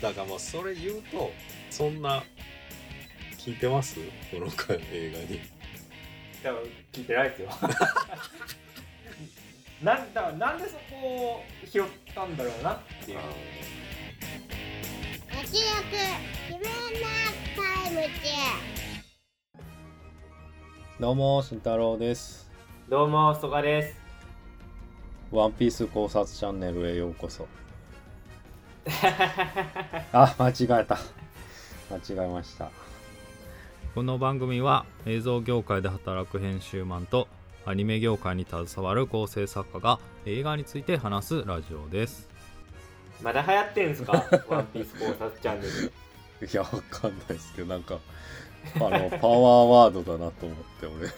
だからまあそれ言うとそんな聞いてます？この回映画に。多分聞いてないですよ。なんだなんでそこを拾ったんだろうなっていう。活躍自分なタイムチどうも、慎太郎です。どうも曽我です。ワンピース考察チャンネルへようこそ。あ、間違えた。間違えました。この番組は映像業界で働く編集マンとアニメ業界に携わる構成作家が映画について話すラジオです。まだ流行ってんすか？ワンピース考察チャンネルいや、わかんないですけど、なんか、あの、パワーワードだなと思って、俺。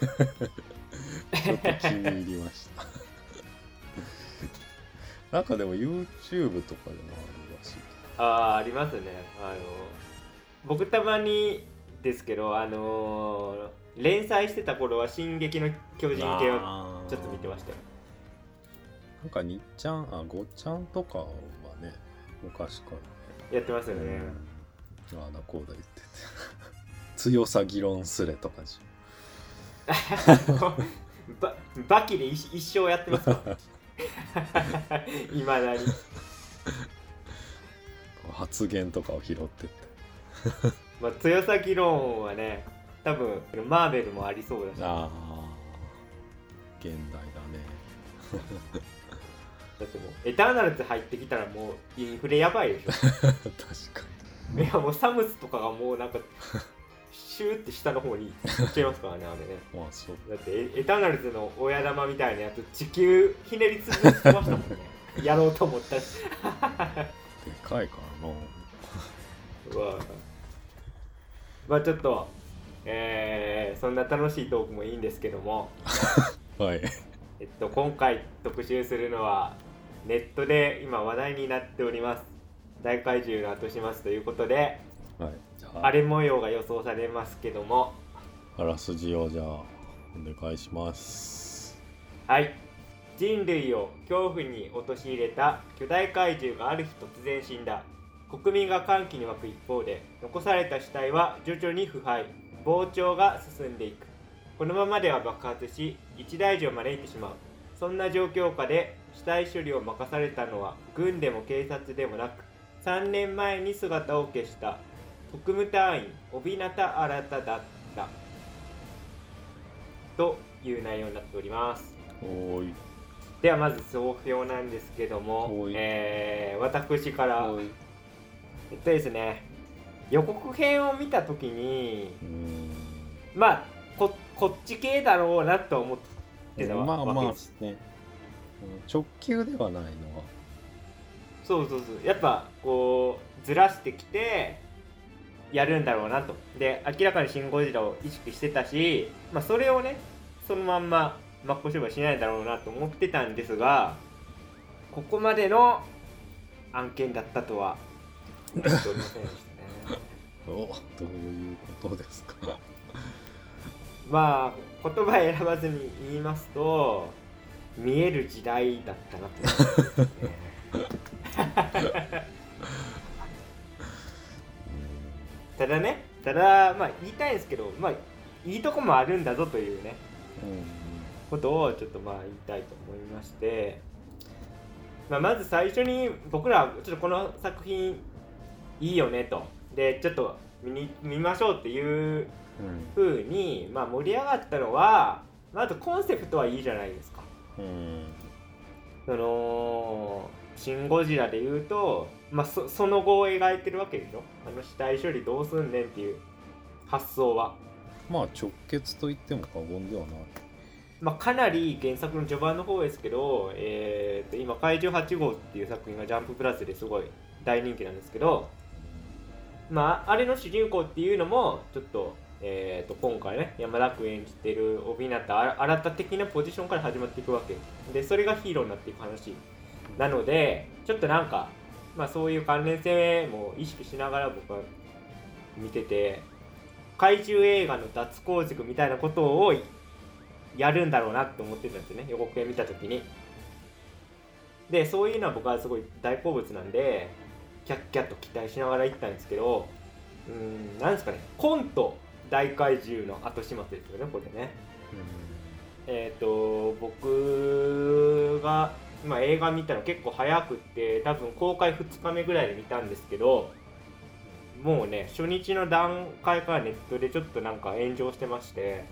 ちょっと気に入りました。なんかでも YouTube とかでもあああありますね。あの僕たまにですけどあのー連載してた頃は「進撃の巨人」系をちょっと見てましたよ。なんかにっちゃんあごっちゃんとかはね昔からやってますよね、ああだこうだ言ってて。強さ議論すれとかじバ バキで一一生やってますか？いまだに。ゃん発言とかを拾ってって。まあ強さ議論はね多分マーベルもありそうだし。だああ現代だね。ってもうエターナルズ入ってきたらもうインフレやばいでしょ。確かいやもうサムスとかがもうなんかシューって下の方に行っちゃいますからねあれね。にまあそう。だってエエターナルズの親玉みたいなやつ地球ひねり潰してましたもんね。やろうと思ったし。でかいからまあちょっとえー、そんな楽しいトークもいいんですけども。はい。えっと今回特集するのはネットで今話題になっております。大怪獣の後始末ということではい。荒れ模様が予想されますけども。あらすじをじゃあお願いします。はい。人類を恐怖に陥れた巨大怪獣がある日突然死んだ国民が歓喜に沸く一方で残された死体は徐々に腐敗膨張が進んでいく。このままでは爆発し一大事を招いてしまう。そんな状況下で死体処理を任されたのは軍でも警察でもなく3年前に姿を消した特務隊員帯名新だった。という内容になっております。ではまず総評なんですけどもはい、えー私からえっとですね予告編を見た時にまあここっち系だろうなと思ってたわまあまあね。うん直球ではないのは。そうそうそう。やっぱこうずらしてきてやるんだろうなと。で明らかに「シン・ゴジラ」を意識してたし、まあ、それをねそのまんま真っ向勝負しないだろうなと思ってたんですがここまでの案件だったとはね おどういうことですか？まあ言葉選ばずに言いますと見える時代だったな ね。ただねただまあ言いたいんですけどまあいいとこもあるんだぞというねうんことをちょっとまあ言いたいと思いまして、まあ、まず最初に僕らちょっとこの作品いいよねと。でちょっと見に見ましょうっていううん。風にまあ盛り上がったのはまずコンセプトはいいじゃないですか。うん。その「シン・ゴジラ」で言うと、まあ、そその後を描いてるわけでしょ。あの死体処理どうすんねんっていう発想は、まあ直結と言っても過言ではない。まあ、かなり原作の序盤の方ですけど、えー、と今「怪獣8号」っていう作品が「ジャンププラス」ですごい大人気なんですけどまああれの主人公っていうのもちょっと,、えー、と今回ね山田君演じてる帯名新新た的なポジションから始まっていくわけ。でそれがヒーローになっていく話。なのでちょっとなんか、まあ、そういう関連性も意識しながら僕は見てて怪獣映画の脱構築みたいなことをやるんだろうなって思ってたんですよね。予告編見た時に。でそういうのは僕はすごい大好物なんでキャッキャッと期待しながら行ったんですけどうんなんですかねコント大怪獣の後始末ですよねこれね。えっ、と僕が今映画見たの結構早くって多分公開2日目ぐらいで見たんですけどもうね初日の段階からネットでちょっとなんか炎上してまして。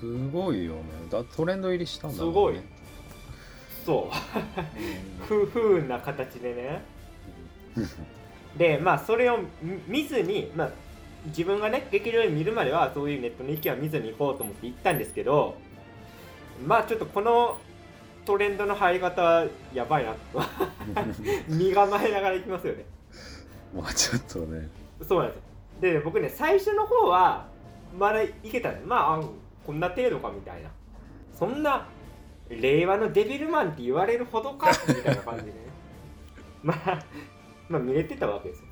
すごいよね。だトレンド入りしたんだもんね。すごい。そう。不不運な形でねでまあそれを見見ずに、まあ、自分がね劇場で見るまではそういうネットの意見は見ずに行こうと思って行ったんですけどまあちょっとこのトレンドの入り方はやばいなと。身構えながら行きますよね。まあちょっとね。そうなんですよ。で僕ね最初の方はまだいけたんですまああこんな程度かみたいな。そんな令和のデビルマンって言われるほどかみたいな感じでね。まあまあ見れてたわけですよ。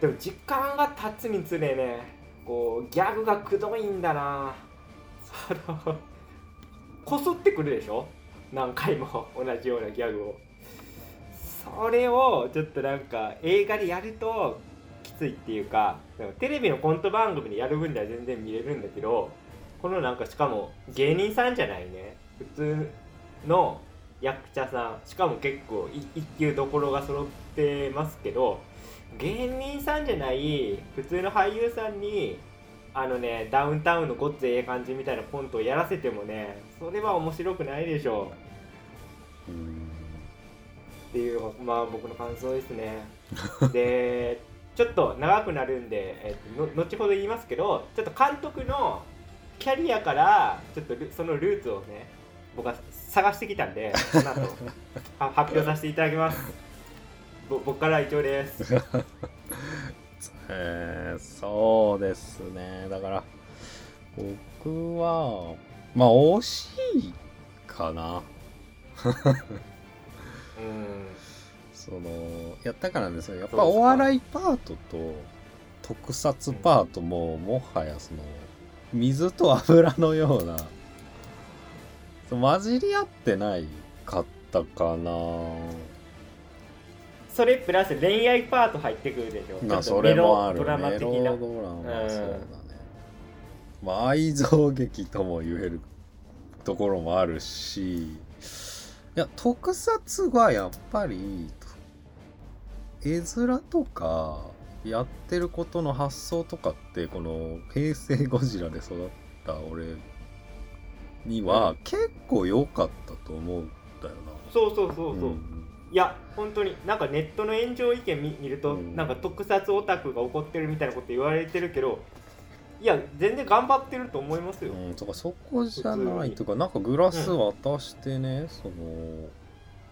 でも時間が経つにつれねこうギャグがくどいんだな。そのこすってくるでしょ？何回も同じようなギャグを。それをちょっとなんか映画でやるときついっていうかでもテレビのコント番組でやる分では全然見れるんだけどこのなんかしかも芸人さんじゃないね。普通の役者さんしかも結構い一級どころが揃ってますけど芸人さんじゃない普通の俳優さんにあのねダウンタウンのごっつええ感じみたいなコントをやらせてもねそれは面白くないでしょう。うんっていうまあ僕の感想ですね。でちょっと長くなるんで、えっとの後ほど言いますけどちょっと監督のキャリアからちょっとルそのルーツをね僕は探してきたんでこの後は 発表させていただきます。ぼ僕からは以上です。えーそうですね。だから僕はまあ惜しいかな。うん。そのやったからですねやっぱお笑いパートと特撮パートももはやその水と油のような混じり合ってないかったかな。それプラス恋愛パート入ってくるでしょ。まあそれもあるメロドラマ的な。ドラマそうだね、まあ愛憎劇とも言えるところもあるし。いや特撮はやっぱり絵面とかやってることの発想とかってこの平成ゴジラで育った俺には結構良かったと思うんだよな。そうそうそうそう、ん。いや本当になんかネットの炎上意見見見ると、うん。なんか特撮オタクが怒ってるみたいなこと言われてるけどいや全然頑張ってると思いますよ、うん、とかそこじゃないとかなんかグラス渡してね、その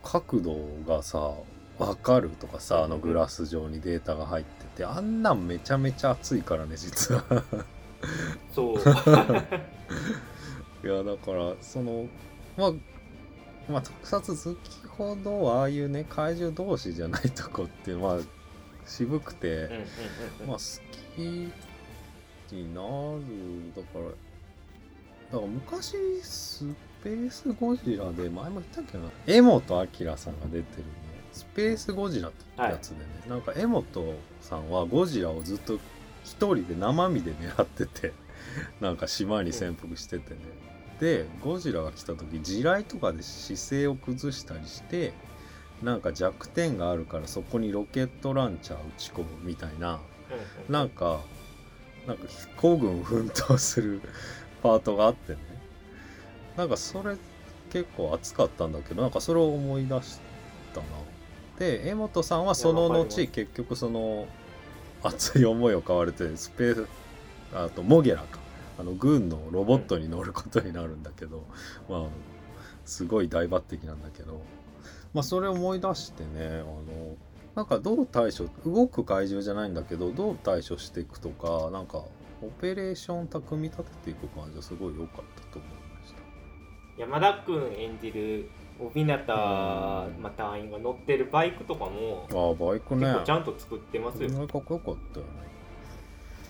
角度がさ分かるとかさあのグラス上にデータが入っててあんなんめちゃめちゃ熱いからね実は。そう いやだからそのまあまあ特撮好きほどああいうね怪獣同士じゃないとこっていうのは渋くて、まあ好きになるだからだから昔スペースゴジラで前も言ったっけな江本明さんが出てるね。スペースゴジラってやつでね、なんか江本さんはゴジラをずっと一人で生身で狙っててなんか島に潜伏しててね、でゴジラが来た時地雷とかで姿勢を崩したりしてなんか弱点があるからそこにロケットランチャー撃ち込むみたいなうんなんかなんか孤軍奮闘する パートがあってね。なんかそれ結構熱かったんだけどなんかそれを思い出したな。で江本さんはその後結局その熱い思いを買われてスペースあとモゲラかあの軍のロボットに乗ることになるんだけど、まあすごい大抜擢なんだけどまあそれを思い出してねあのなんかどう対処動く怪獣じゃないんだけどどう対処していくとかなんかオペレーション組み立てていく感じはすごい良かったと思いました。山田君演じる小日向、ん。まあ、隊員が乗ってるバイクとかもああバイクね。結構ちゃんと作ってますよ、これかっこよかったよね。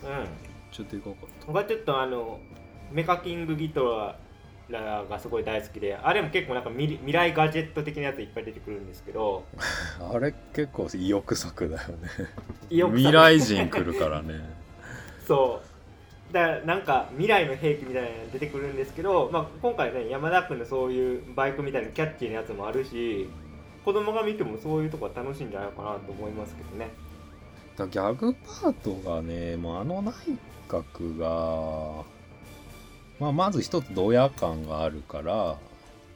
うんちょっとでかかった僕はちょっとあのメカキングギトラらがすごい大好きであれも結構なんか未未来ガジェット的なやついっぱい出てくるんですけど あれ結構意欲作だよね。意欲作未来人来るからね。そう。だからなんか未来の兵器みたいなのが出てくるんですけど、まあ、今回ね山田君のそういうバイクみたいなキャッチーなやつもあるし子供が見てもそういうとこは楽しいんじゃないかなと思いますけどね。だギャグパートがねもうあの内閣が、まあ、まず一つドヤ感があるから、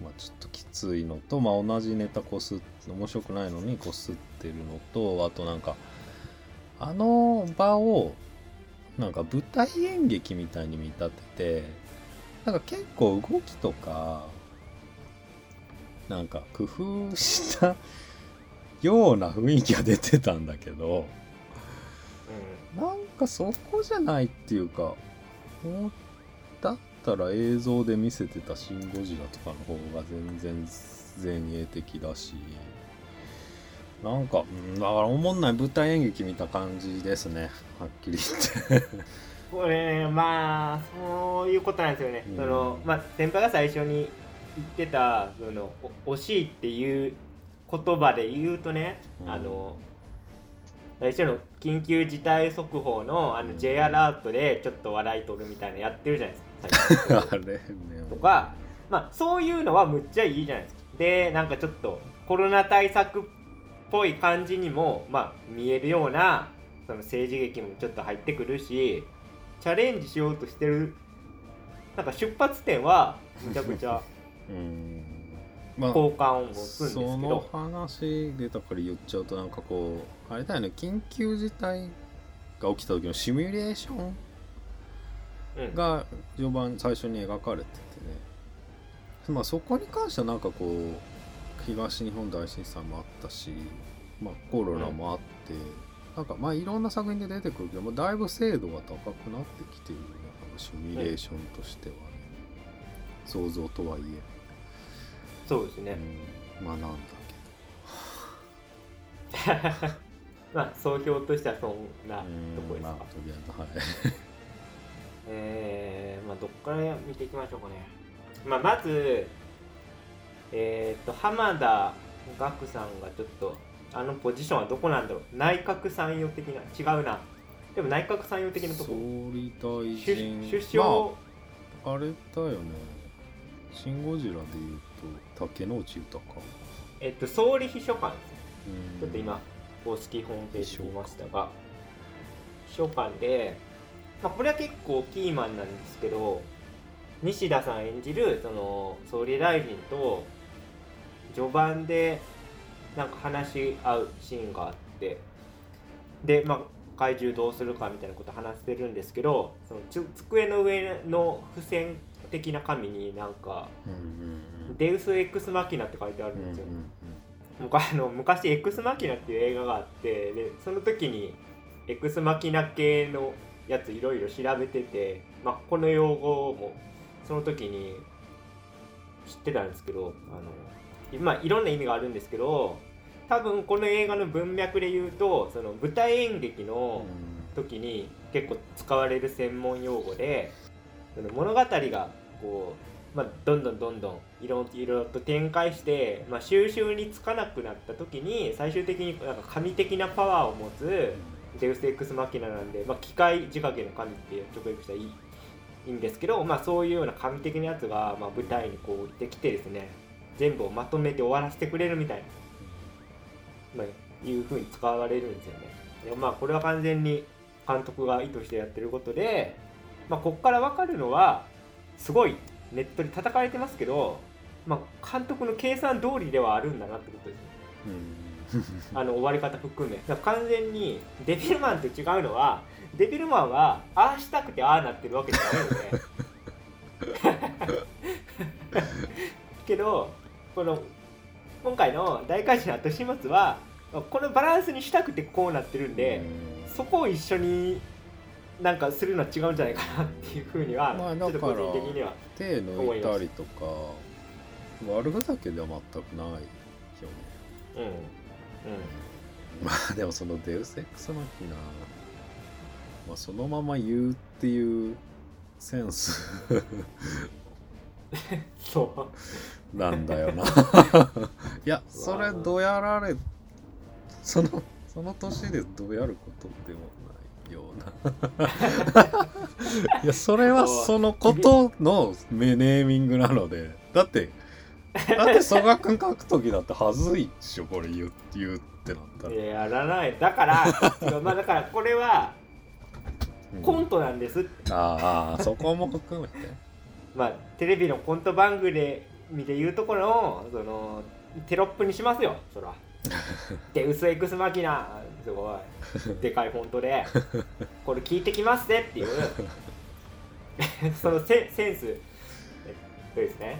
まあ、ちょっときついのと、まあ、同じネタこす面白くないのにこすってるのとあとなんかあの場をなんか舞台演劇みたいに見立ててなんか結構動きとかなんか工夫したような雰囲気が出てたんだけどなんかそこじゃないっていうかもうだったら映像で見せてた「シン・ゴジラ」とかの方が全然前衛的だしなんか、うんだからおもんない舞台演劇見た感じですね。はっきり言って。これまあそういうことなんですよね、うん。そのまあ先輩が最初に言ってたそのお惜しいっていう言葉で言うとね、うん。あの最初の緊急事態速報のあのうん。J アラートでちょっと笑い取るみたいなのやってるじゃないですか。あれね。とか、まあ、そういうのはむっちゃいいじゃないですか。でなんかちょっとコロナ対策っぽい感じにも、まあ、見えるようなその政治劇もちょっと入ってくるしチャレンジしようとしてるなんか出発点はめちゃくちゃ うんまあ好感を持つんですけそのど、話でだから言っちゃうとなんかこうあれだよね緊急事態が起きた時のシミュレーションうん。が序盤最初に描かれててね。まあそこに関してはなんかこう東日本大震災もあったし、まあ、コロナもあって、なんかまあいろんな作品で出てくるけど、まあ、だいぶ精度が高くなってきてるよねなんかシミュレーションとしてはね、想像とはいえ、そうですね、うん、まあなんだ まあ総評としてはそんなとけどこですか、まあとりあえずはい。えー、まあどっから見ていきましょうかね。まあまず、えっ、と、浜田岳さんがちょっと、あのポジションはどこなんだろう。内閣参与的な、違うな。でも内閣参与的なと総こ。理大首臣首相、まあ、あれだよね「シン・ゴジラ」で言うと竹野内豊えっと、総理秘書官ですちょっと今、公式ホームページ見ましたが、秘書官で、まあ、これは結構キーマンなんですけど、西田さん演じるその総理大臣と序盤でなんか話し合うシーンがあって、で、まあ、怪獣どうするかみたいなこと話してるんですけど、そのつ机の上の付箋的な紙になんか、うんうんデウス・エクス・マキナって書いてあるうんんですよ。うん僕あの昔「エクスマキナ」っていう映画があってでその時にエクスマキナ系のやついろいろ調べてて、まあ、この用語もその時に知ってたんですけどあの、まあ、いろんな意味があるんですけど多分この映画の文脈で言うとその舞台演劇の時に結構使われる専門用語でその物語がこう、まあ、どんどんどんどんいろいろと展開して、まあ、収集につかなくなった時に最終的になんか神的なパワーを持つデウス・エクス・マキナなんで、まあ、機械仕掛けの神って直訳したらいいいいんですけど、まあ、そういうような神的なやつが、まあ、舞台にこう降りてきてですね全部をまとめて終わらせてくれるみたいな、まあ、いうふうに使われるんですよね。でまあこれは完全に監督が意図してやってることで、まあ、ここから分かるのはすごいネットで叩かれてますけど、まあ、監督の計算通りではあるんだなってことですね。うん。あの終わり方含め。完全にデビルマンと違うのはデビルマンはああしたくてああなってるわけじゃないので。けどこの今回の大怪獣の後始末はこのバランスにしたくてこうなってるんで、そこを一緒になんかするのは違うんじゃないかなっていうふうには、まあちょっと個人的には手抜いたりとか悪ふざけでは全くないよね。うんうん。まあでもそのデウスエクスマキナ、まあ、そのまま言うっていうセンス そう。なんだよな。いやそれどうやられそのその年でどうやることでもような。いやそれはそのことのネーミングなので。だってだって曽我君書く時だってはずいっしょこれ言う言うってなったら、いややらない。だから まあだからこれはうん。コントなんですって。ああそこも含めて。まあテレビのコント番組で見て言うところのそのテロップにしますよそら で薄エクスマキナすごい。でかいフォントでこれ聞いてきますねっていう。そのセセンス。えっとですね。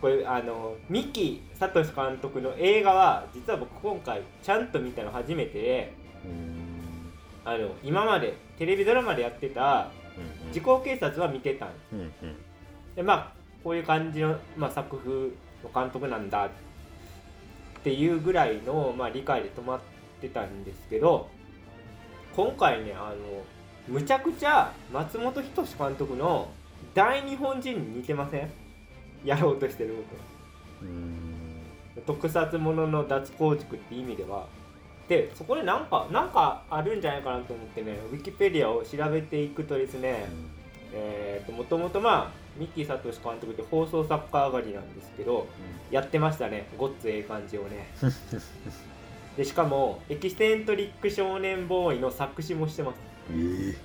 これあの三木聡監督の映画は実は僕今回ちゃんと見たの初めてでうん。あの今までテレビドラマでやってた「時効警察」は見てたんです。うんうん。でまあこういう感じの、まあ、作風の監督なんだっていうぐらいの、まあ、理解で止まってたんですけど今回ねあのむちゃくちゃ松本人志監督の大日本人に似てません？やろうとしてるこうん。と特撮ものの脱構築って意味では。でそこでなんかなんかあるんじゃないかなと思ってねウィキペディアを調べていくとですね、えー、ともともとまあ三木聡監督って放送作家上がりなんですけどやってましたね。ごっつええ感じをね。でしかもエキセントリック少年ボーイの作詞もしてます。ええ。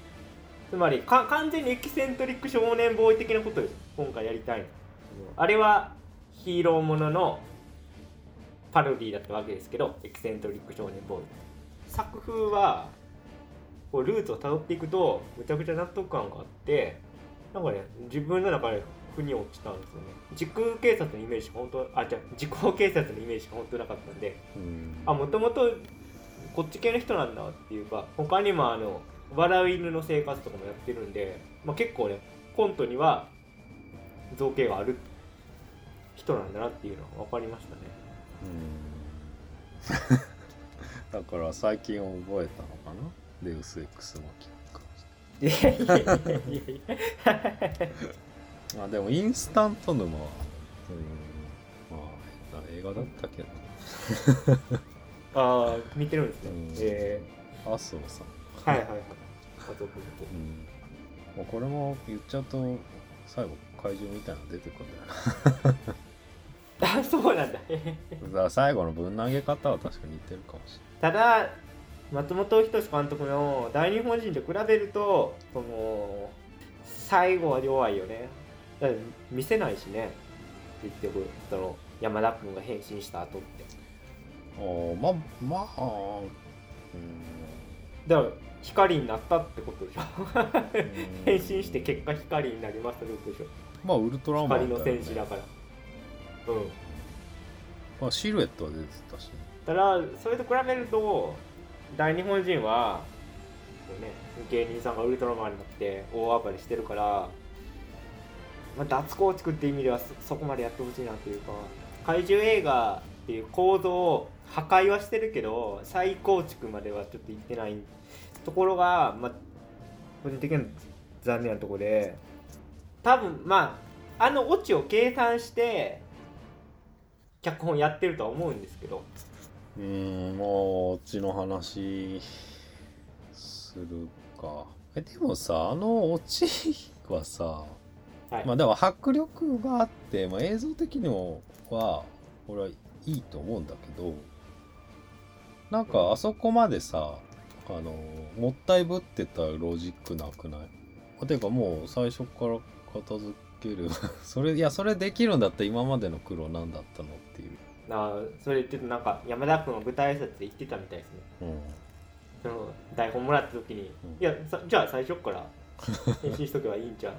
つまりか完全にエキセントリック少年ボーイ的なことです。今回やりたいの。あれはヒーローもののパロディだったわけですけどエキセントリック少年ボーイ。作風はこうルーツをたどっていくとむちゃくちゃ納得感があってなんかね自分の中で腑に落ちたんですよね。時空警察のイメージ本当あじゃ時効警察のイメージしか本当なかったんでうん。あもともとこっち系の人なんだっていうか他にもあの笑う犬の生活とかもやってるんで、まあ、結構ねコントには造形がある人なんだなっていうのが分かりましたね。うん。だから最近覚えたのかな？デウス X マキいやいやいやいやいやあでもインスタント沼はうんまあ映画だったけど。ああ見てるんですね、うん。え麻生さん。ー、はいはいはい。家族のうん。まあ、これも言っちゃうと最後怪獣みたいなの出てくるんだよな。あそうなんだ。だ最後のぶん投げ方は確かに似てるかもしただ松本人志監督の大日本人と比べるとその最後は弱いよね。見せないしね。結局その山田君が変身した後って。ああまあまあだから光になったってことでしょ。うん。変身して結果光になりましたってことでしょ。まあウルトラマン光の戦士だから。うん。まあ、シルエットは出てたしね。ただそれと比べると大日本人はね芸人さんがウルトラマンになって大暴れしてるから、まあ、脱構築っていう意味ではそこまでやってほしいなというか怪獣映画っていう構造を破壊はしてるけど再構築まではちょっといってないところが、まあ、個人的には残念なところで多分まああのオチを計算して脚本やってるとは思うんですけどうーんもうオチの話するか。えでもさあのオチはさはい。まあでも迫力があって、まあ、映像的にもは俺はいいと思うんだけどなんかあそこまでさあのもったいぶってたロジックなくない？あていうかもう最初から片付ける。それいやそれできるんだったら今までの苦労なんだったのっていう、なあそれちょっとなんか山田君は舞台挨拶で言ってたみたいですね。うん、その台本もらった時に、うん。いやさじゃあ最初から 編集しとけばいいんじゃん っ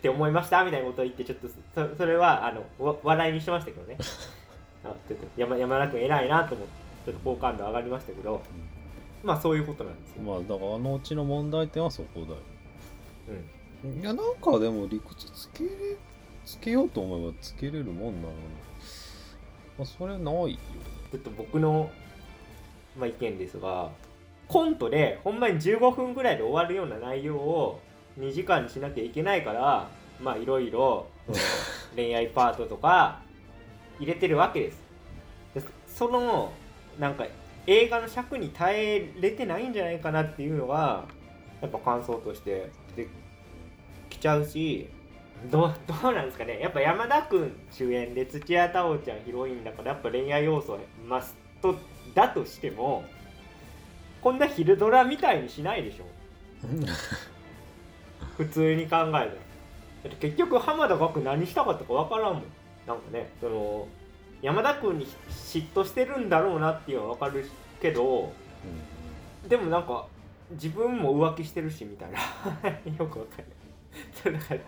て思いました？みたいなことを言ってちょっとそそれはあのわ笑いにしてましたけどね。あちょっと山山田君偉いなと思ってちょっと好感度上がりましたけどまあそういうことなんですよ、まあだからあのうちの問題点はそこだよ。うん、いやなんかでも理屈つけれつけようと思えばつけれるもんなのにまあそれないよ。ちょっと僕の、まあ、意見ですがコントでほんまに15分ぐらいで終わるような内容を2時間にしなきゃいけないからまあいろいろ 恋愛パートとか入れてるわけです。でそのなんか映画の尺に耐えれてないんじゃないかなっていうのがやっぱ感想としてできちゃうしどう どうなんですかね。やっぱ山田君主演で土屋太鳳ちゃんヒロインだからやっぱ恋愛要素はマストだとしてもこんな昼ドラみたいにしないでしょ。普通に考えたら。結局浜田岳何したかったか分からんもん。なんかねその山田君に嫉妬してるんだろうなっていうのは分かるけどでもなんか自分も浮気してるしみたいな。よくわかんない。そうだから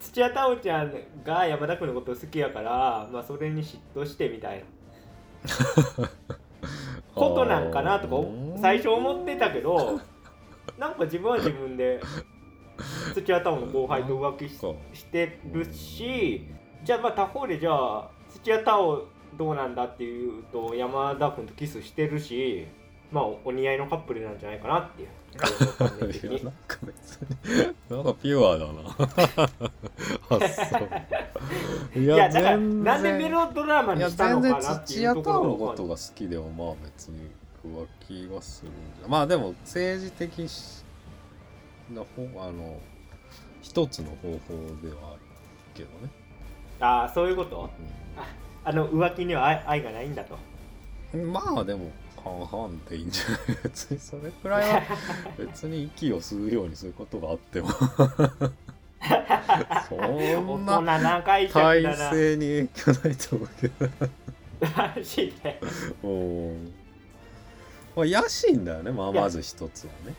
土屋太鳳ちゃんが山田君のこと好きやからまあそれに嫉妬してみたいな。ことなんかなとか最初思ってたけどなんか自分は自分で土屋太鳳の後輩と浮気ししてるしじゃあまあ他方でじゃあ土屋太鳳どうなんだっていうと山田君とキスしてるしまあお似合いのカップルなんじゃないかなっていう。なんか別に。なんかピュアだな。いいやだからなんでメロドラマにしたのかなっていうとこのことが好きでもまあ別に浮気はするんじゃ。まあでも政治的な方あの一つの方法ではあるけどね、ああそういうこと？あの浮気には愛愛がないんだと。うんまあでも半々でいいんじゃない別にそれくらいは別に息を吸うようにすることがあってもそんな体制に影響ないと思うけどマジでうんまあ野心だよねまあまず一つはね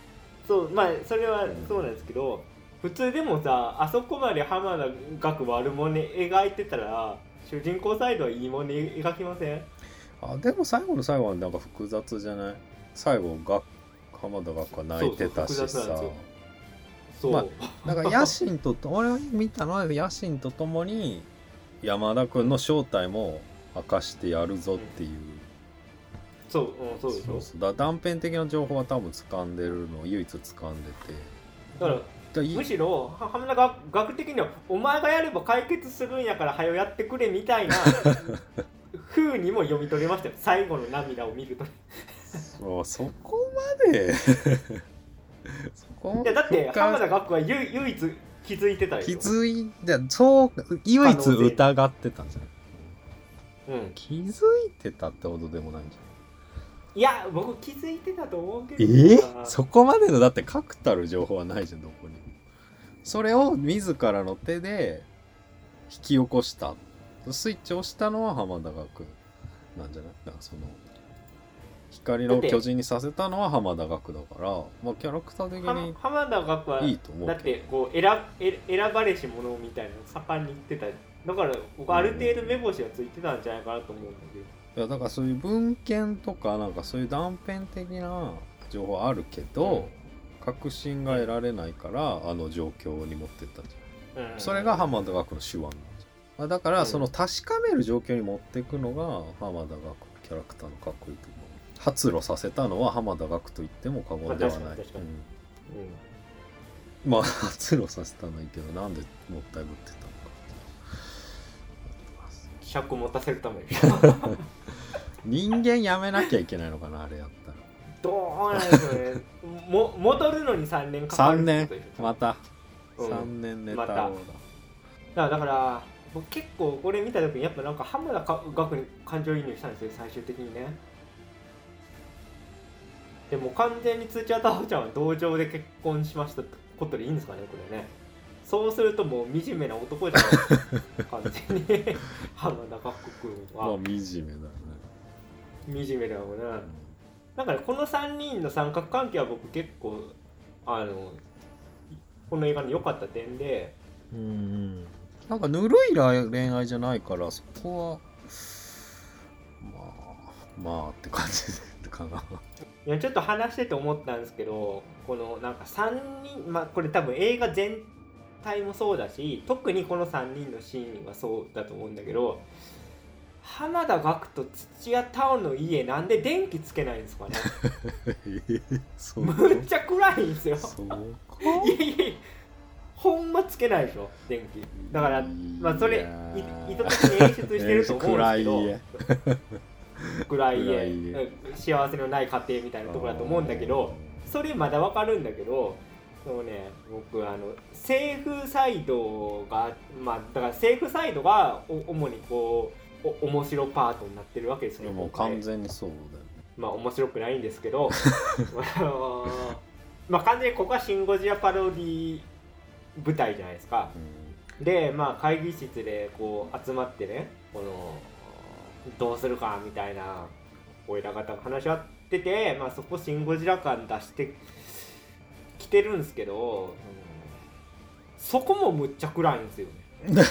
そうまあそれはそうなんですけど普通でもさあそこまで浜田岳悪者描いてたら主人公サイドはいいもんに描きませんあでも最後の最後はなんか複雑じゃない？最後が浜田学は泣いてたしさ。そう。そう。複雑なんから野心と俺が見たのは野心とともに山田君の正体も明かしてやるぞっていう、そう、うん、そうでしょ。そうだ断片的な情報は多分掴んでるのを唯一掴んでて。だからむしろは浜田が学的にはお前がやれば解決するんやから早よやってくれみたいな 風にも読み取れましたよ。最後の涙を見ると。そうそこまで。そこいやだって深浜田学は唯唯一気づいてたでしょ気づいてそう唯一疑ってたんじゃない？うん、気づいてたってほどでもないんじゃい？や僕気づいてたと思うけな。いどえ？そこまでのだって確たる情報はないじゃんどこにも。それを自らの手で引き起こしたスイッチを押したのは浜田学なんじゃない？だからその光の巨人にさせたのは浜田学だからまあキャラクター的はに浜田学はいいと思うだってこう選選選ばれし者みたいなの盛んに言ってた。だから僕ある程度目星はついてたんじゃないかなと思うんだけど。いやだからそういう文献とかなんかそういう断片的な情報あるけど、確信が得られないからあの状況に持ってったんじゃんうん。それが浜田学の手腕まあ、だからうん。その確かめる状況に持っていくのが浜田学のキャラクターのかっこいいと思う。発露させたのは浜田学と言っても過言ではない、うん。まあ発露させたのはいいけどなんでもったいぶってたのか尺持たせるために。人間やめなきゃいけないのかなあれやったら。どうなんでしょうね。も戻るのに3年かかる3年。また。うん。3年ネタをだからだから僕結構これ見た時にやっぱなんか浜田か学に感情移入したんですよ最終的にね。でも完全に土屋太鳳ちゃんは同情で結婚しましたってことでいいんですかねこれね。そうするともう惨めな男じゃない完全に。浜田学君は。まあ惨めだよね。惨めだよね。だからこの3人の三角関係は僕結構あのこの映画の良かった点でうんなんかぬるい恋愛じゃないからそこはまあまあって感じかないやちょっと話してて思ったんですけどこのなんか3人まあこれ多分映画全体もそうだし特にこの3人のシーンはそうだと思うんだけど浜田岳と土屋太鳳の家なんで電気つけないんですかね？むっちゃ暗いんですよ。いやいやほんまつけないでしょ電気。だからまあそれ意図的に演出してると思うんですけど暗い暗い家。幸せのない家庭みたいなところだと思うんだけどそれまだわかるんだけどそのね僕あの政府サイドがまあだから政府サイドがお主にこうお面白パートになってるわけですよもう完全にそうだよね。まあ面白くないんですけど まあ完全にここは「シン・ゴジラ」パロディ舞台じゃないですか。でまあ会議室でこう集まってねこのどうするかみたいなおいら方が話し合ってて、まあ、そこ「シン・ゴジラ」感出してきてるんですけど、うん。そこもむっちゃ暗いんですよね。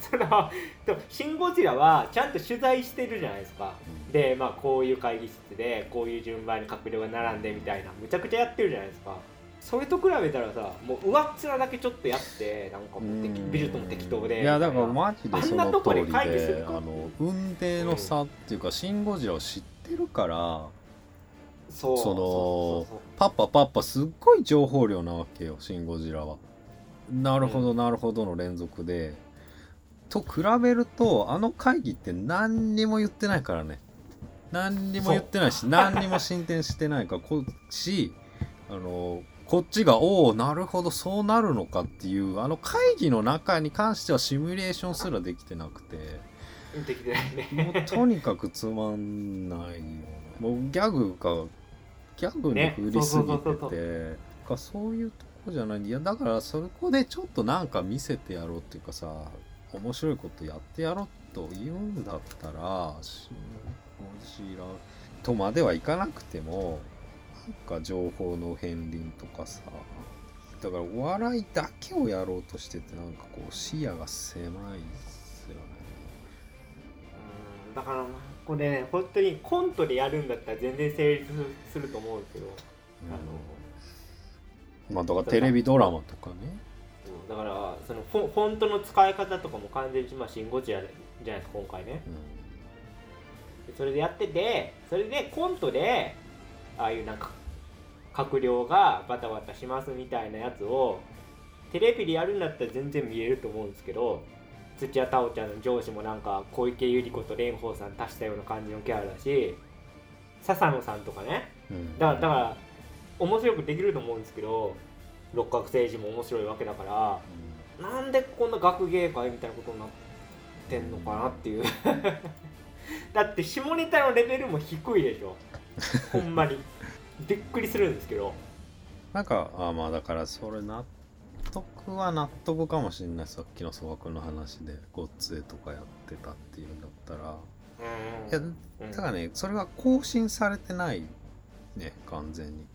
そのでもシン・ゴジラはちゃんと取材してるじゃないですか。でまあこういう会議室でこういう順番に閣僚が並んでみたいなむちゃくちゃやってるじゃないですかそれと比べたらさもう上っ面だけちょっとやってなんかもう適美術も適当でいやだからみマジでその通りであの運命の差っていうか「シン・ゴジラ」を知ってるからうそのパッパパッパすっごい情報量なわけよ「シン・ゴジラは」なるほどなるほどの連続で、と比べるとあの会議って何にも言ってないからね。何にも言ってないし何にも進展してないからこっちあのこっちがおおなるほどそうなるのかっていうあの会議の中に関してはシミュレーションすらできてなくて。できてないもうねとにかくつまんないよね。もうギャグがギャグに振りすぎてて。かそういうとこじゃない。いやだからそこでちょっとなんか見せてやろうっていうかさ面白いことやってやろうと言うんだったらシン・ゴジラとまではいかなくてもか情報の片鱗とかさ。だからお笑いだけをやろうとしててなんかこう視野が狭いっすよね。うんだからこれね本当にコントでやるんだったら全然成立すると思うけど、あのまあだからテレビドラマとかね。うんだからそのフォフォントの使い方とかも完全にまあシン・ゴジラじゃないですか今回ね。でそれでやっててそれでコントでああいうなんか閣僚がバタバタしますみたいなやつをテレビでやるんだったら全然見えると思うんですけど土屋太鳳ちゃんの上司もなんか小池百合子と蓮舫さん足したような感じのキャラだし笹野さんとかね。うん。だからだから面白くできると思うんですけど六角政治も面白いわけだからなんでこんな学芸会みたいなことになってんのかなっていう。だって下ネタのレベルも低いでしょ ほんまに。びっくりするんですけど。なんかあまあだからそれ納得は納得かもしれないさっきの曽我君の話でごっつえとかやってたっていうんだったら。いやうん。だからねそれは更新されてないね完全に。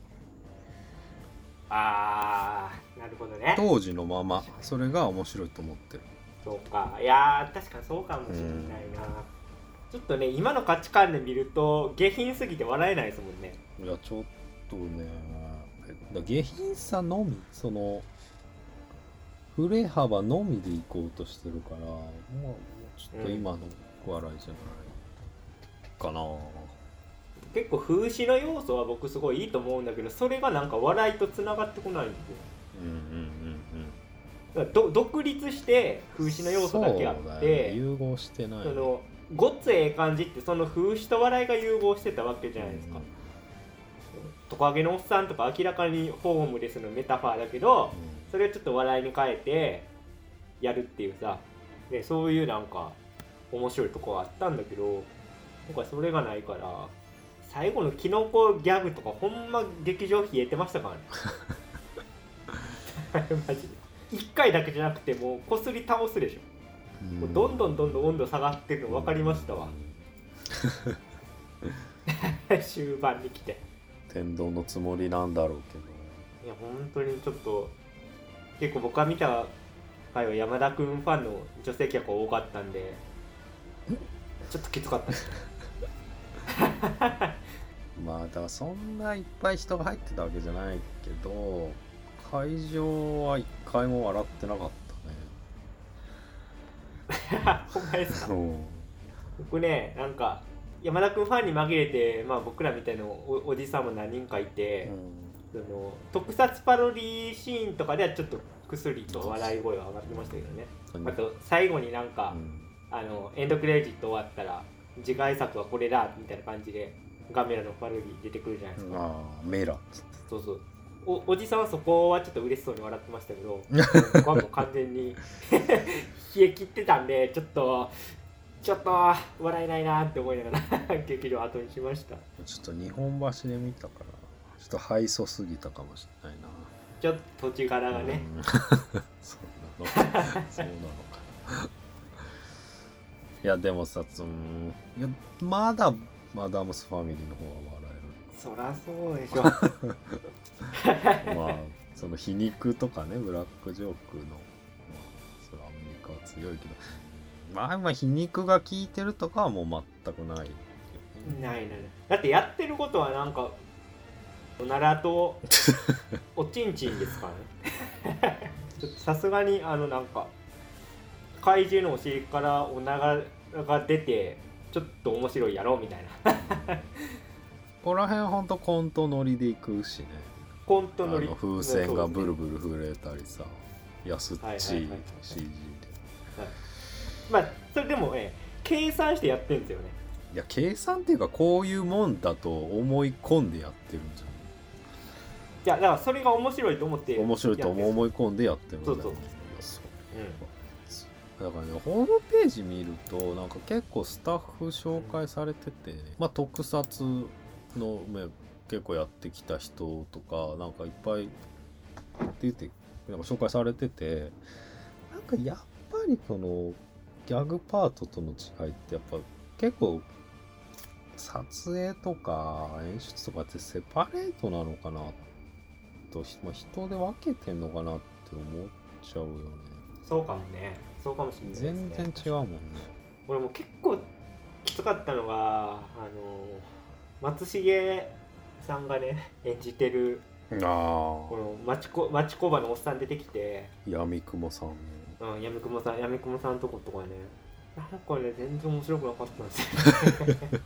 あーなるほどね。当時のままそれが面白いと思ってる。そうか。いやー確かにそうかもしれないな、ちょっとね今の価値観で見ると下品すぎて笑えないですもんね。いやちょっとねだ下品さのみその振れ幅のみでいこうとしてるからまあもうちょっと今の笑いじゃないかな、結構風刺の要素は僕すごいいいと思うんだけどそれがなんか笑いとつながってこないんで。うんうんうんだからど独立して風刺の要素だけあっそうだよね。て融合してないそのごっつええ感じってその風刺と笑いが融合してたわけじゃないですか、トカゲのおっさんとか明らかにホームレスのメタファーだけどそれをちょっと笑いに変えてやるっていうさ。でそういうなんか面白いとこがあったんだけど今回それがないから最後のキノコギャグとかほんま劇場冷えてましたからね。マジで。1回だけじゃなくてもうこすり倒すでしょ。うんもうどんどんどんどん温度下がってるの分かりましたわ。終盤に来て。天丼のつもりなんだろうけど。いや本当にちょっと結構僕が見た回は山田君ファンの女性客が多かったんでちょっときつかったです。まあだからそんないっぱい人が入ってたわけじゃないけど会場は一回も笑ってなかったほんまですか？僕ねなんか山田君ファンに紛れて、まあ、僕らみたいなおおじさんも何人かいて、その特撮パロディシーンとかではちょっと薬と笑い声は上がってましたけどね。あと最後になんか、うん。あのエンドクレジット終わったら次回作はこれだみたいな感じでガメラのパロディ出てくるじゃないですか、ああメラそうそうおおじさんはそこはちょっと嬉しそうに笑ってましたけど 僕はもう完全に 冷え切ってたんでちょっとちょっと笑えないなって思いながら 劇場後にしました。ちょっと日本橋で見たからちょっとハイソすぎたかもしれないな。ちょっと土地柄がね、うん。そうなの。そうなのか。いやでもさそのいやまだマダムスファミリーの方は笑そらそうでしょ。まあその皮肉とかねブラックジョークのまあそれはアメリカは強いけど。まあまあ皮肉が効いてるとかはもう全くない。ないない。ないだってやってることはなんかおならと おちんちんですからね。ちょっとさすがにあのなんか怪獣のお尻からおならが出てちょっと面白いやろみたいなここら辺ほんとコントノリでいくしね。コントのり。風船がブルブル震えたりさ安っちいはいはい CG で。まあそれでもね計算してやってるんですよね。いや計算っていうかこういうもんだと思い込んでやってるんじい？やだからそれが面白いと思って面白いと思い込んでやってるんだよそうそうそう。うん。だからねホームページ見るとなんか結構スタッフ紹介されてて、まあ特撮の、ね、結構やってきた人とかなんかいっぱいって言ってなんか紹介されててなんかやっぱりこのギャグパートとの違いってやっぱ結構撮影とか演出とかってセパレートなのかなと、まあ、人で分けてんのかなって思っちゃうよね。そうかもねそうかもしれないね全然違うもんね。俺も結構きつかったのがあの松重さんがね演じてるあこの町こ町工場のおっさん出てきて、あ、闇雲さん。うん、やみくもさんやみくもさんのとことかねなんかね全然面白くなかったんですよ。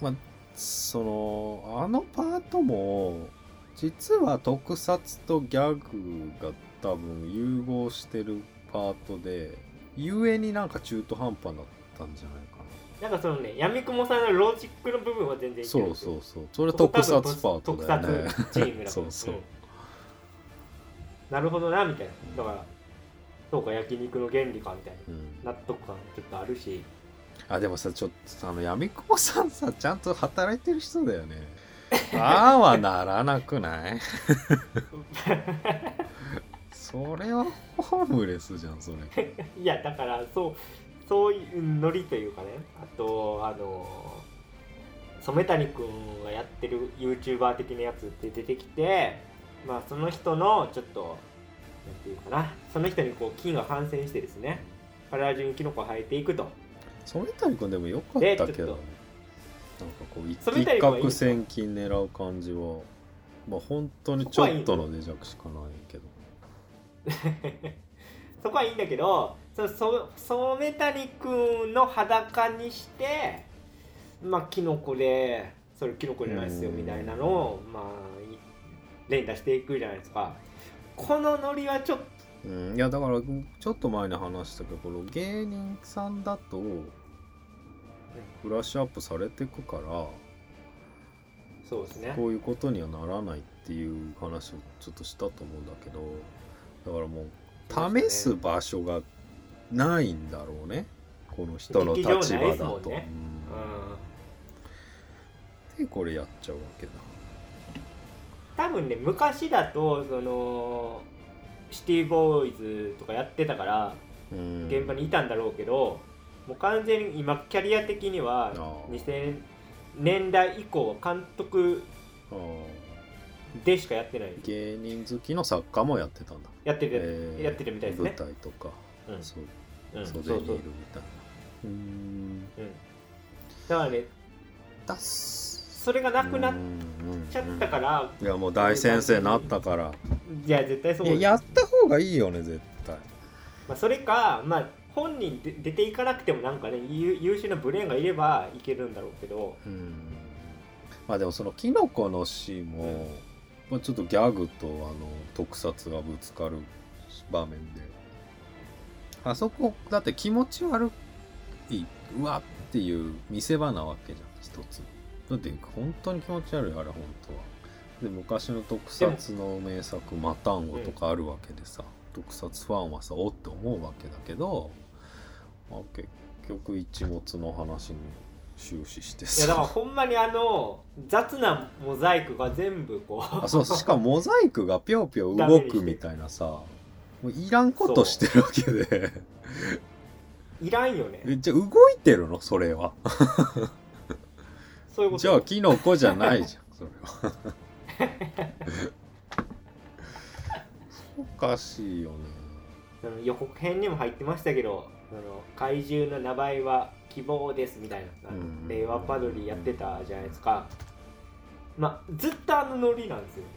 まあ、その、あのパートも、実は特撮とギャグが多分融合してるパートで、ゆえになんか中途半端だったんじゃないかな。なんかそのねやみくもさんのロジックの部分は全然いけるそうそうそう。それ特撮パートだよね。特撮チームだから。そうそう。うん。なるほどなみたいな。だからそうか焼肉の原理かみたいうん、な。納得感ちょっとあるし。あでもさちょっとあの闇雲さんさちゃんと働いてる人だよね。ああはならなくない？それはホームレスじゃんそれ。いやだからそうそういうノリというかねあとあの染谷くんがやってる YouTuber 的なやつって出てきてまあその人のちょっとなんていうかなその人にこう菌が感染してですね体中にキノコが生えていくと。染谷君でもよかったけどなんかこう一攫千金狙う感じはまあ本当にちょっとの脆弱しかないけど。そこはいいんだけどそそ染谷くんの裸にしてまあキノコでそれキノコじゃないですようんみたいなのをまあい連打していくじゃないですか。このノリはちょっとうん、いやだからちょっと前に話したけどこの芸人さんだとブラッシュアップされてくからそうですね。こういうことにはならないっていう話をちょっとしたと思うんだけどだからもう試す場所がないんだろうね。この人の立場だと。ね。うん。でこれやっちゃうわけだ。多分ね昔だとそのシティボーイズとかやってたからうん。現場にいたんだろうけど、もう完全に今キャリア的にはあー2000年代以降は監督でしかやってない芸人好きの作家もやってたんだ。やってる、えーやってるみたいですね。舞台とか、うん。そううん、そう袖そう。にいるみたいな。うーん。うん、だからねだす。それがなくなっっちゃったから、いやもう大先生になったから。いや絶対そうややった方がいいよね絶対。まあ、それか、まあ、本人で出ていかなくてもなんかね優優秀なブレーンがいればいけるんだろうけど。うん。まあでもそのキノコの詩もまあ、ちょっとギャグとあの特撮がぶつかる場面であそこだって気持ち悪いうわっていう見せ場なわけじゃん一つ。だって本当に気持ち悪いあれ本当は。で昔の特撮の名作「マタンゴ」とかあるわけでさ、特撮ファンはさおって思うわけだけど、まあ、結局一物の話に終始していやだからさほんまにあの雑なモザイクが全部こうあそうしかもモザイクがぴょぴょ動くみたいなさもういらんことしてるわけで。いらんよね。えじゃあ動いてるの？それは。そういうこと。じゃあキノコじゃないじゃんそれは。おかしいよね。その予告編にも入ってましたけどその怪獣の名前は希望ですみたいな。令和パドリーやってたじゃないですか。まあずっとあのノリなんですよね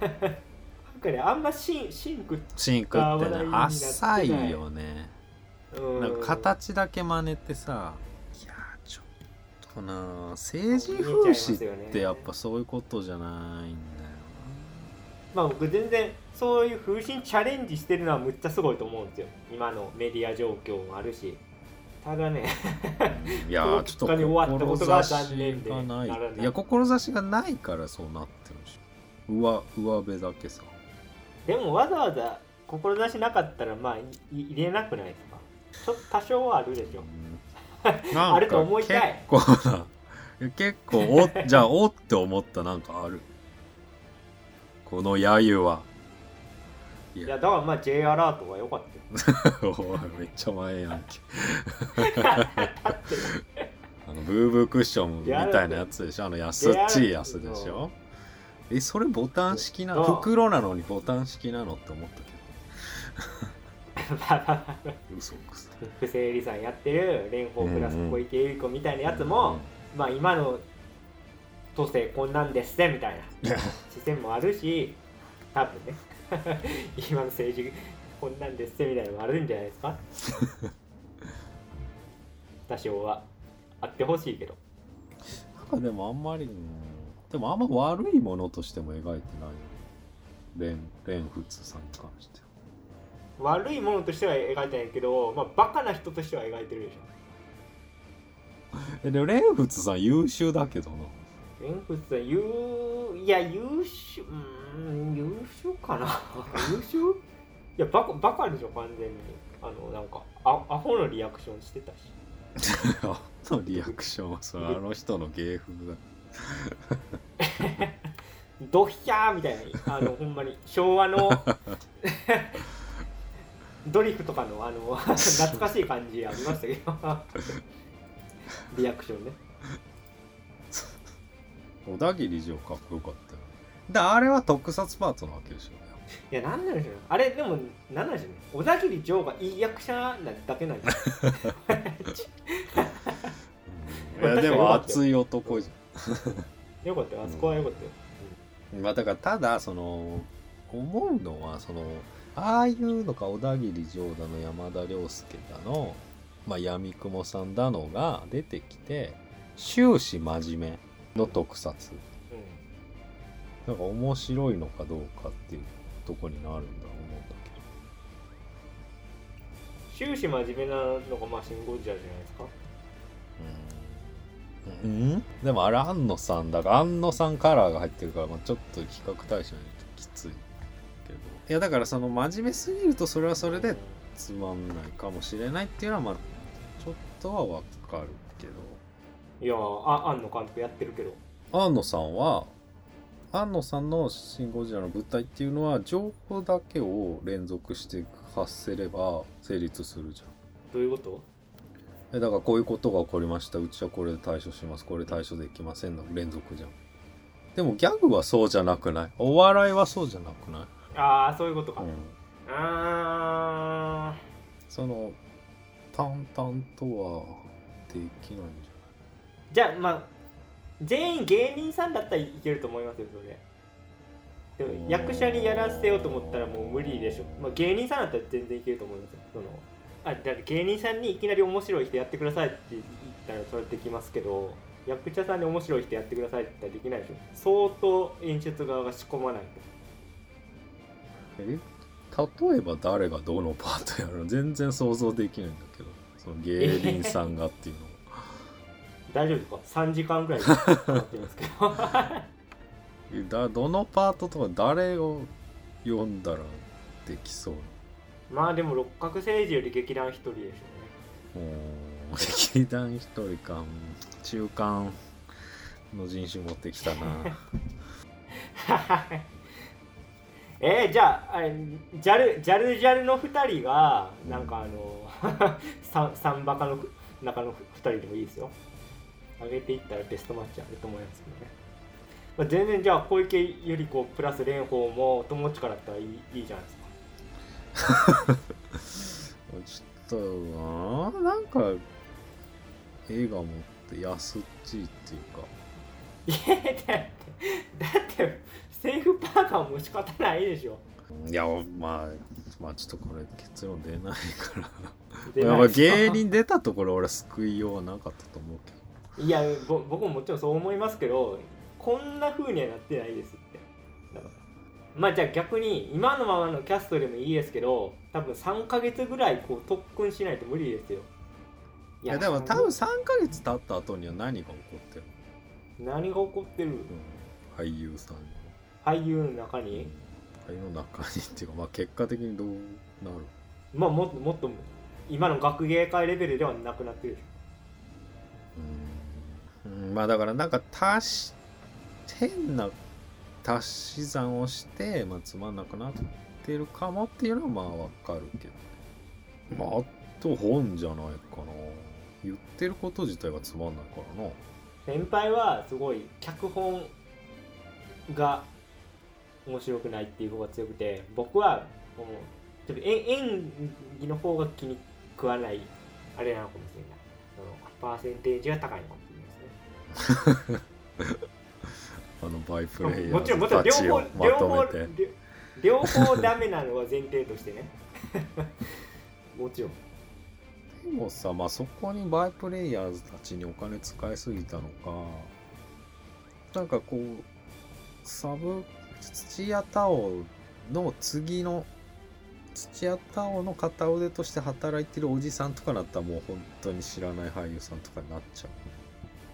なんかねあんまシンシンクシンクってね浅いよね。うん。なんか形だけ真似てさいやちょっとな政治風刺ってやっぱそういうことじゃないんだよまあ僕全然そういう風神チャレンジしてるのはむっちゃすごいと思うんですよ。今のメディア状況もあるし。ただねないや ーちょっと志がないいや志がないからそうなってるし上上辺だけさ。でもわざわざ志なかったらまあ入れなくないですか。ちょっと多少はあるでしょ。なん。あると思いたい。結構な 結構おじゃあおって思ったなんかある。この揶揄は。いいやだからまあ J アラートは良かったよ。おいめっちゃ前やんけ。あのブーブークッションみたいなやつでしょ？あの安っちいやつでしょ？えそれボタン式なの？袋なのにボタン式なのって思ったけど。嘘くさ不正理さんやってる蓮舫プラス小池百合子みたいなやつも、まあ今の都政こんなんですねみたいな視線もあるし多分ね。今の政治こんなんですねみたいなのもあるんじゃないですか？多少は。あってほしいけど。なんかでもあんまりうんでもあんま悪いものとしても描いてないよレンレンフッツさんに関しては。悪いものとしては描いてないけど、まあ、バカな人としては描いてるでしょ。えでもレンフッツさん優秀だけどな。エンフスさん優いや優秀うーん優秀かな。優秀？いやバカバカでしょ完全に。あのなんかあアホのリアクションしてたし。あのリアクションはそれあの人の芸風だ ドヒャーみたいなあのほんまに。昭和の ドリフとかのあの懐かしい感じありましたけど。リアクションね。小田切城かっこよかったよ。だあれは特撮パートなわけでしょ。いやなんなんでしょう。ねあれでもなんなんでしょうね。小田切城がいい役者なだけなんですよいやでも熱い男じ よかったよあそこはよかったよ、まあだからただその思うのはそのああいうのか小田切城だの山田涼介だのまあ闇雲さんだのが出てきて終始真面目の特撮。なんか面白いのかどうかっていうとこになるんだろう思うんだけど。終始真面目なのがまあシン・ゴジラじゃないですか。うん、うん、でもあれ安野さんだから安野さんカラーが入ってるから、まあ、ちょっと比較対象にきついけど。いやだからその真面目すぎるとそれはそれでつまんないかもしれないっていうのはまあちょっとはわかるけど。いやあ庵野監督やってるけど。安野さんは安野さんの「シン・ゴジラ」の舞台っていうのは情報だけを連続して発せれば成立するじゃん。どういうこと？えだからこういうことが起こりました。うちはこれで対処します。これ対処できませんの。連続じゃん。でもギャグはそうじゃなくない？お笑いはそうじゃなくない、ああそういうことか、うん、あその淡々とはできないんじーじゃあまあ全員芸人さんだったらいけると思いますよそれ。役者にやらせようと思ったらもう無理でしょ、まあ、芸人さんだったら全然いけると思いますよそのあだって芸人さんにいきなり面白い人やってくださいって言ったらそれできますけど役者さんで面白い人やってくださいって言ったらできないでしょ？相当演出側が仕込まないと。え？例えば誰がどのパートやるの？全然想像できないんだけど。その芸人さんがっていうの。大丈夫ですか？3時間ぐらいかか ってますけど。だどのパートとか誰を読んだらできそうまあでも六角誠治より劇団一人でしょうね。おー劇団一人か。うん中間の人種持ってきたな。えー、じゃああれジャルジャルジャルの2人がなんかあのササンバカの中の2人でもいいですよ。上げていったらベストマッチあると思いますけどね、まあ、全然じゃあ小池百合子プラス蓮舫も友達からだったらいいいいじゃないですかちょっとななんか映画持って安っちいっていうか。いやだってだってセーフパーカーも仕方ないでしょ。いやまあまあちょっとこれ結論出ないから。でやっぱ芸人出たところ俺救いようはなかったと思うけど。いやぼ僕ももちろんそう思いますけどこんな風にはなってないですまあじゃあ逆に今のままのキャストでもいいですけど多分3ヶ月ぐらいこう特訓しないと無理ですよ。いいやでも多分3ヶ月経った後には何が起こってる何が起こってる？の、うん、俳優さんに俳優の中に？俳優の中にっていうかまあ結果的にどうなる？まあもっともっと今の学芸会レベルではなくなってるでしうん。うん。まあだからなんか足し変な足し算をして、まあ、つまんなくなってるかもっていうのはまあわかるけどまああと本じゃないかな。言ってること自体がつまんないからな。ょ先輩はすごい脚本が面白くないっていう方が強くて僕はもうちょっと演演技の方が気に食わないあれなのかもしれない。そのパーセンテージが高いのかもしれないですね あのバイプレイヤもちろんもちろん両ーたちを方ま両方とめて。両両方ダメなのは前提としてね。もちろん。でもさまあそこにバイプレイヤーズたちにお金使いすぎたのか。なんかこうサブ土屋太鳳の次の土屋太鳳の片腕として働いてるおじさんとかだったらもう本当に知らない俳優さんとかになっちゃう。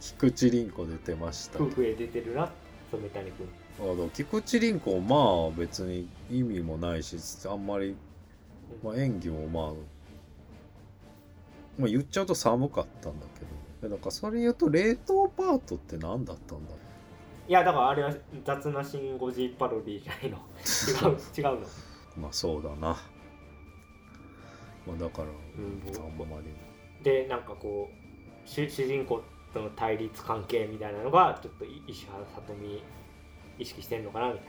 菊池凛子出てました。夫婦へ出てるな染谷君。あの菊池凛子まあ別に意味もないしあんまり、まあ、演技もまあ、まあ、言っちゃうと寒かったんだけど。だからそれ言うと冷凍パートって何だったんだいやだからあれは雑なシン・ゴジパロディじゃないの。違う違うの。まあそうだな。まあだから、うんあんまりでなんかこう主主人公との対立関係みたいなのがちょっとい石原さとみ意識してんのかなみたい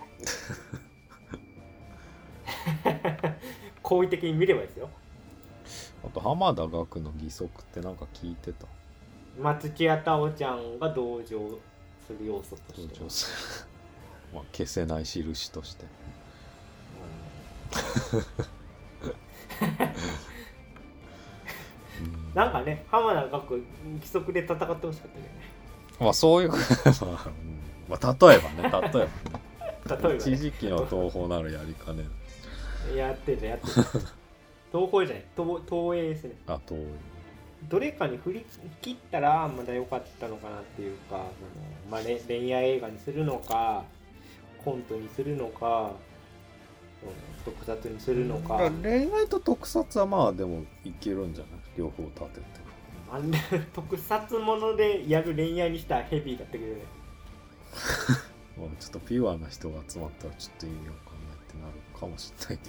な。好意的に見ればいいですよ。あと浜田岳の義足ってなんか聞いてた。松千谷太鳳ちゃんが同情する要素として。登場する。まあ消せない印として。うん なんかね浜田岳規則で戦ってほしかったけどね。まあそういう。まあ、例えばね例えばね。例えば、ね、一時期の東宝ならやりかね。るやってたやってた東宝じゃない。東東映ですね。あとどれかに振り切ったらまだ良かったのかなっていうかまあ、れ恋愛映画にするのかコントにするのか、うん、特撮にするのか、恋愛と特撮はまあでもいけるんじゃない？両方立てて。あんな特撮ものでやる恋愛にしたらヘビーだったけどねまあちょっとピュアな人が集まったらちょっと意味わかんないってなるかもしれない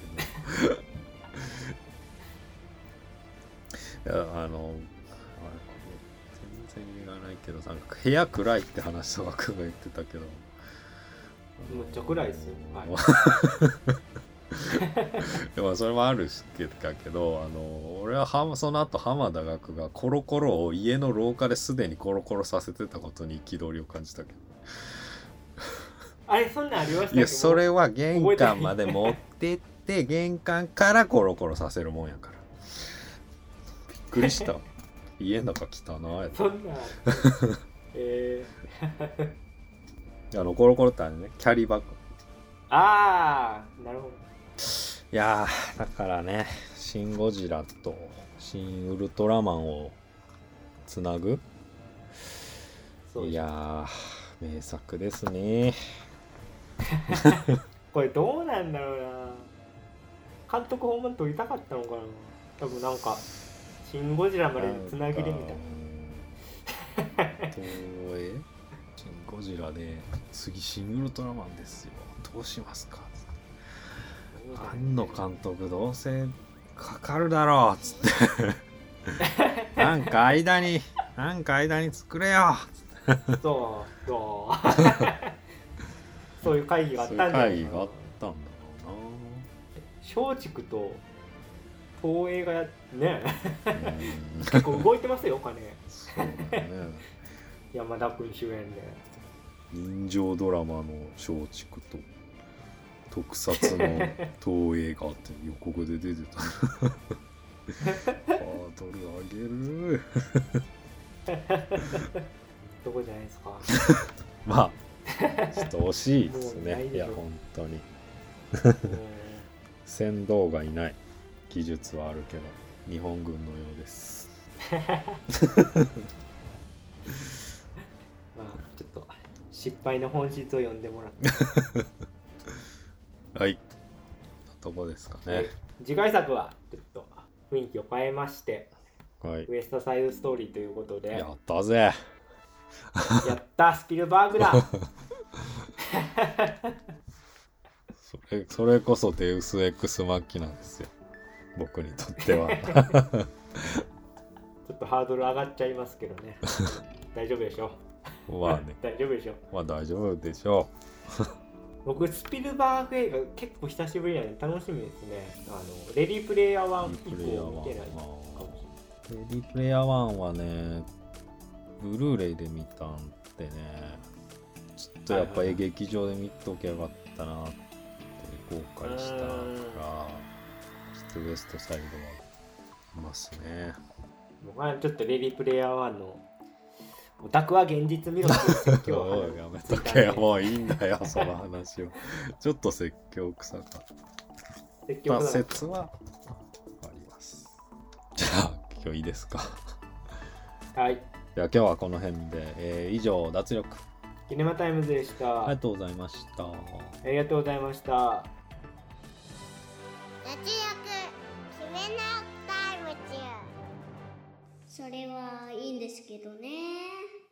けどいやあの全然言わないけどなんか部屋暗いって話とか君が言ってたけど。むっちゃ暗いですよ。はい でもそれもあるけどあの俺ははその後浜田岳がコロコロを家の廊下ですでにコロコロさせてたことに憤りを感じたけど。あれそんなんありましたいやそれは玄関まで持ってって玄関からコロコロさせるもんやから。びっくりした。家の中汚い。そんなえ。あのコロコロってあれねキャリーバッグ。ー、ああなるほどいやーだからね「シン・ゴジラ」と「シン・ウルトラマン」をつなぐ?いやー名作ですね。これどうなんだろうな。監督ほんま撮りたかったのかな。多分なんか「シン・ゴジラ」までつなぎでみたいな。な東映シン・ゴジラで次シン・ウルトラマンですよ。どうしますか？庵野監督どうせかかるだろうっつって。なんか間になんか間に作れよ。そうそう。そういう会議があっそういうたんじゃな。い会議があったんだろ松竹と東映がやね。うなうん。結構動いてますよお金。そうだね。山田君主演で。人情ドラマの松竹と特撮の東映があって予告で出てた。ハードル上げる。どこじゃないですか？まあちょっと惜しいですね。いや本当に。うん。船頭がいない。技術はあるけど日本軍のようです。まあちょっと失敗の本質を読んでもらって はい。どこですかね。次回作はちょっと雰囲気を変えましてはい。ウエストサイドストーリーということで。やったぜ。やったスピルバーグだ。それそれこそデウス・エクス・マッキなんですよ。僕にとっては。ちょっとハードル上がっちゃいますけどね。大丈夫でしょまあね。大丈夫でしょまあ大丈夫でしょ僕スピルバーグ映画結構久しぶりなんで楽しみですね。あのレディープレイヤーう1以降見てないか1もしレディプレイヤー1はねブルーレイで見たんでね。ちょっとやっぱはいはいはい劇場で見ときゃよかったなって後悔したからちょっとウエストサイドはいますね。れない僕はちょっとレディープレイヤー1のオタクは現実見ろって説教を おやめとけよもういいんだよその話をちょっと説教臭かった説教臭かった説はありますじゃあ今日いいですかはいじゃあ今日はこの辺で、えー以上脱力キネマタイムズでした、ありがとうございましたありがとうございました脱力キネマタイムズそれはいいんですけどね。